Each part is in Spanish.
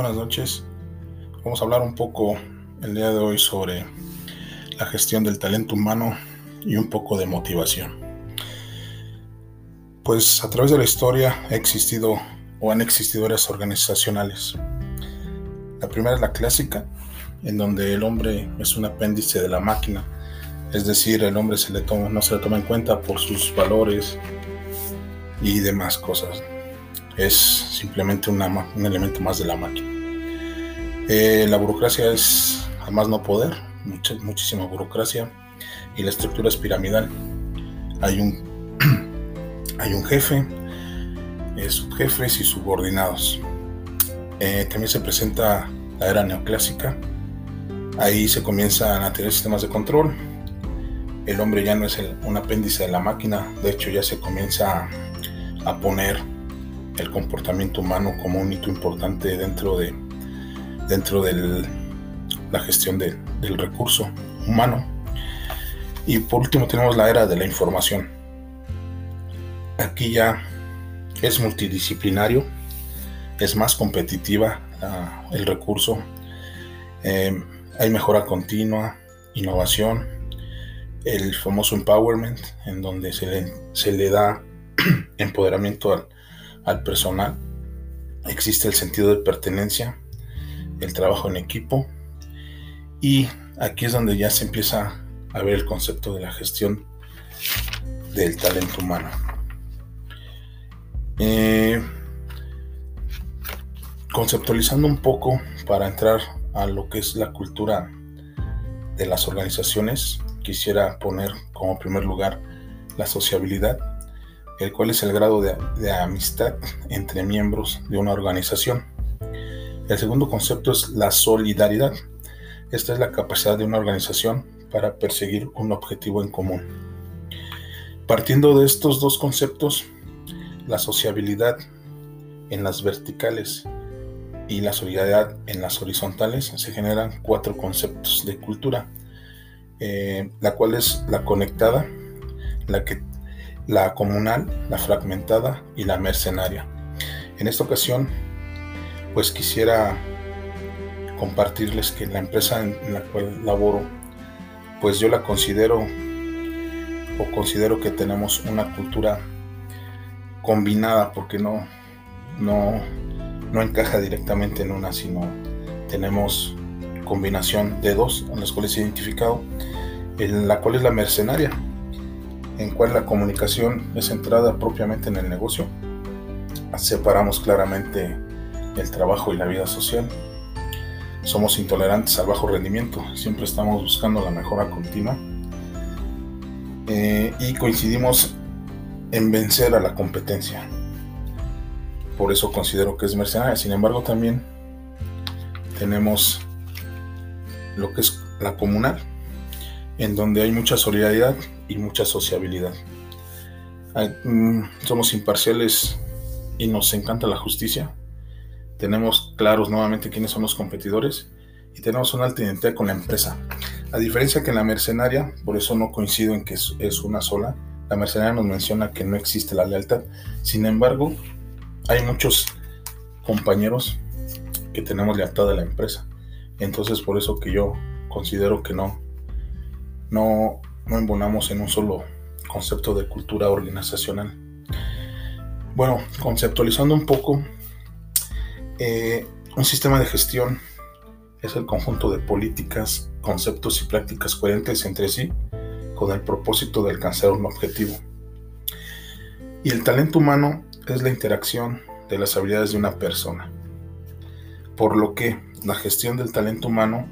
Buenas noches. Vamos a hablar un poco el día de hoy sobre la gestión del talento humano y un poco de motivación. Pues a través de la historia ha existido o han existido áreas organizacionales. La primera es la clásica, en donde el hombre es un apéndice de la máquina, es decir, el hombre se le toma, no se le toma en cuenta por sus valores y demás cosas es simplemente un elemento más de la máquina. Eh, la burocracia es a más no poder, mucha, muchísima burocracia y la estructura es piramidal. Hay un, hay un jefe, eh, subjefes y subordinados. Eh, también se presenta la era neoclásica. Ahí se comienzan a tener sistemas de control. El hombre ya no es un apéndice de la máquina, de hecho ya se comienza a poner el comportamiento humano como un hito importante dentro de dentro de la gestión del recurso humano. Y por último tenemos la era de la información. Aquí ya es multidisciplinario, es más competitiva el recurso, eh, hay mejora continua, innovación, el famoso empowerment, en donde se le, da empoderamiento al personal. Existe el sentido de pertenencia, el trabajo en equipo y aquí es donde ya se empieza a ver el concepto de la gestión del talento humano. Eh, conceptualizando un poco para entrar a lo que es la cultura de las organizaciones, quisiera poner como primer lugar la sociabilidad el cual es el grado de, amistad entre miembros de una organización. El segundo concepto es la solidaridad. Esta es la capacidad de una organización para perseguir un objetivo en común. Partiendo de estos dos conceptos, la sociabilidad en las verticales y la solidaridad en las horizontales, se generan cuatro conceptos de cultura, eh, la cual es la conectada, la que la comunal, la fragmentada y la mercenaria. En esta ocasión, pues quisiera compartirles que la empresa en la cual laboro, pues yo la considero o considero que tenemos una cultura combinada porque no, no, no encaja directamente en una, sino tenemos combinación de dos en las cuales he identificado, en la cual es la mercenaria, en cual la comunicación es centrada propiamente en el negocio. Separamos claramente el trabajo y la vida social. Somos intolerantes al bajo rendimiento, siempre estamos buscando la mejora continua. Eh, y coincidimos en vencer a la competencia. Por eso considero que es mercenaria. Sin embargo, también tenemos lo que es la comunal, en donde hay mucha solidaridad y mucha sociabilidad. Mm, somos imparciales y nos encanta la justicia. Tenemos claros nuevamente quiénes son los competidores y tenemos una alta identidad con la empresa. A diferencia que en la mercenaria, por eso no coincido en que es una sola, la mercenaria nos menciona que no existe la lealtad. Sin embargo, hay muchos compañeros que tenemos lealtad a la empresa. Entonces por eso que yo considero que no, no, no embonamos en un solo concepto de cultura organizacional. Bueno, conceptualizando un poco, eh, un sistema de gestión es el conjunto de políticas, conceptos y prácticas coherentes entre sí con el propósito de alcanzar un objetivo. Y el talento humano es la interacción de las habilidades de una persona. Por lo que la gestión del talento humano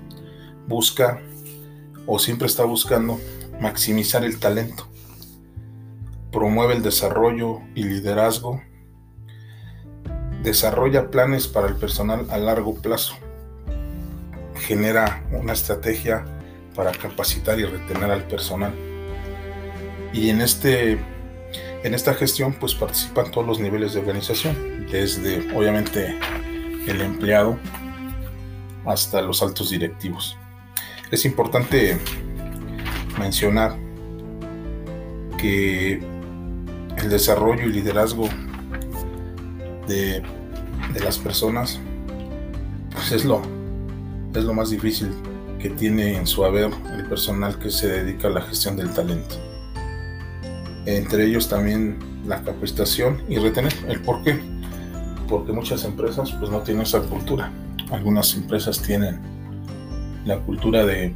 busca o siempre está buscando maximizar el talento, promueve el desarrollo y liderazgo, desarrolla planes para el personal a largo plazo, genera una estrategia para capacitar y retener al personal. Y en, este, en esta gestión pues participan todos los niveles de organización, desde obviamente el empleado hasta los altos directivos. Es importante mencionar que el desarrollo y liderazgo de, las personas pues es lo, es lo más difícil que tiene en su haber el personal que se dedica a la gestión del talento. Entre ellos también la capacitación y retener. ¿El por qué? Porque muchas empresas pues no tienen esa cultura. Algunas empresas tienen la cultura de,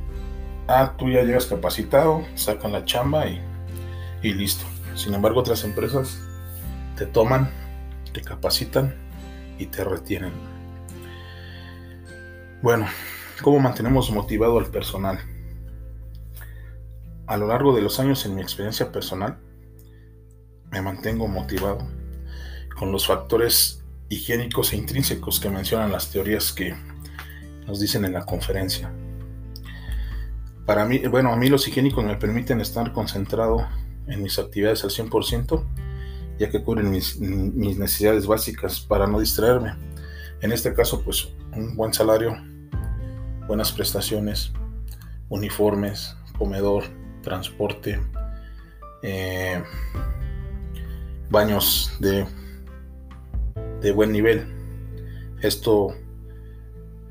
ah, tú ya llegas capacitado, sacan la chamba y, y listo. Sin embargo, otras empresas te toman, te capacitan y te retienen. Bueno, ¿cómo mantenemos motivado al personal? A lo largo de los años en mi experiencia personal, me mantengo motivado con los factores higiénicos e intrínsecos que mencionan las teorías que nos dicen en la conferencia. Para mí, bueno, a mí los higiénicos me permiten estar concentrado en mis actividades al 100%, ya que cubren mis, necesidades básicas para no distraerme. En este caso, pues un buen salario, buenas prestaciones, uniformes, comedor, transporte, eh, baños de, de, buen nivel. Esto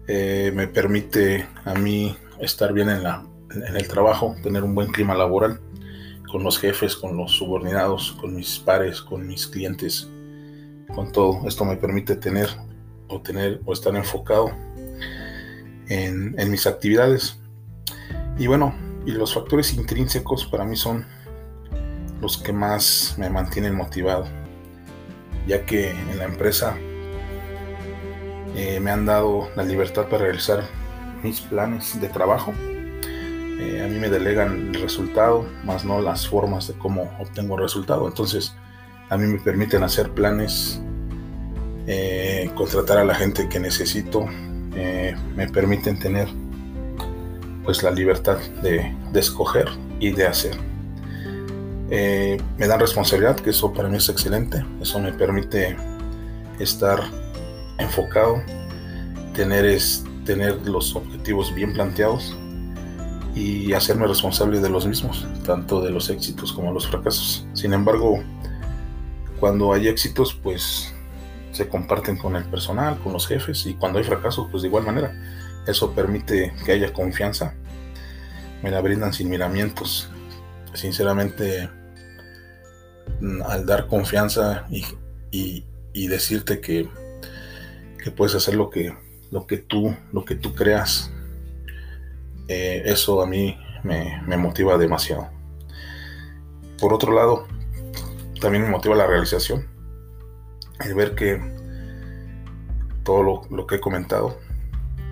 eh, me permite a mí estar bien en, la, en el trabajo, tener un buen clima laboral con los jefes, con los subordinados, con mis pares, con mis clientes, con todo. Esto me permite tener o tener o estar enfocado en, mis actividades. Y bueno, y los factores intrínsecos para mí son los que más me mantienen motivado, ya que en la empresa eh, me han dado la libertad para realizar mis planes de trabajo eh, a mí me delegan el resultado, más no las formas de cómo obtengo el resultado. Entonces, a mí me permiten hacer planes, eh, contratar a la gente que necesito, eh, me permiten tener pues la libertad de, de escoger y de hacer. me dan responsabilidad, que eso para mí es excelente. Eso me permite estar enfocado, tener, es, tener los objetivos bien planteados y hacerme responsable de los mismos, tanto de los éxitos como los fracasos. Sin embargo, cuando hay éxitos, pues se comparten con el personal, con los jefes, y cuando hay fracasos, pues de igual manera. Eso permite que haya confianza. Me la brindan sin miramientos. Sinceramente, al dar confianza y, decirte que, que puedes hacer lo que, lo que tú, lo que tú creas, eh, eso a mí me, motiva demasiado. Por otro lado, también me motiva la realización. El ver que todo lo, que he comentado,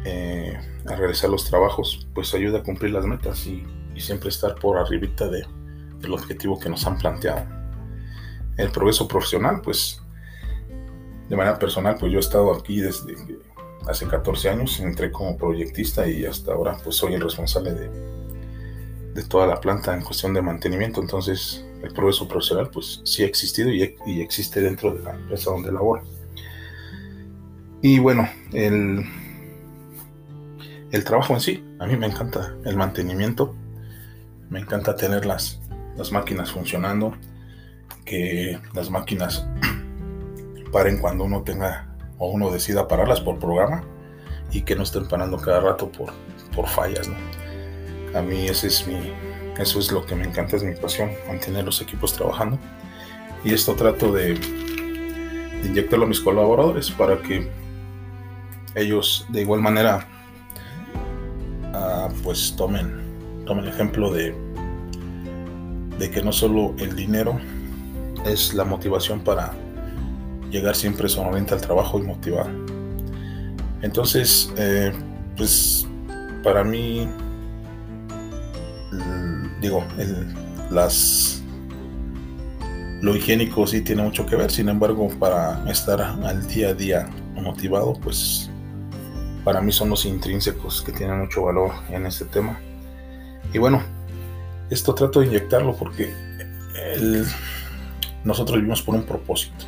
eh, a realizar los trabajos, pues ayuda a cumplir las metas y, siempre estar por arribita de, del objetivo que nos han planteado. El progreso profesional, pues de manera personal, pues yo he estado aquí desde hace 14 años, entré como proyectista y hasta ahora pues soy el responsable de, de toda la planta en cuestión de mantenimiento. Entonces el progreso profesional pues sí ha existido y, y existe dentro de la empresa donde laboro. Y bueno, el, el trabajo en sí, a mí me encanta el mantenimiento, me encanta tener las, las máquinas funcionando, que las máquinas paren cuando uno tenga o uno decida pararlas por programa y que no estén parando cada rato por, por fallas. ¿no? A mí ese es mi, eso es lo que me encanta, es mi pasión, mantener los equipos trabajando. Y esto trato de, inyectarlo a mis colaboradores para que ellos de igual manera uh, pues tomen, tomen ejemplo de, de que no solo el dinero es la motivación para llegar siempre sonoriente al trabajo y motivado. Entonces, eh, pues para mí, digo, las lo higiénico sí tiene mucho que ver, sin embargo, para estar al día a día motivado, pues para mí son los intrínsecos que tienen mucho valor en este tema. Y bueno, esto trato de inyectarlo porque nosotros vivimos por un propósito.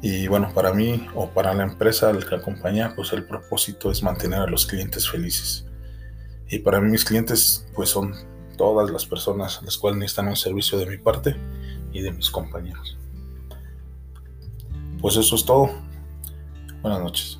Y bueno, para mí o para la empresa al que acompaña, pues el propósito es mantener a los clientes felices. Y para mí mis clientes pues son todas las personas las cuales necesitan un servicio de mi parte y de mis compañeros. Pues eso es todo. Buenas noches.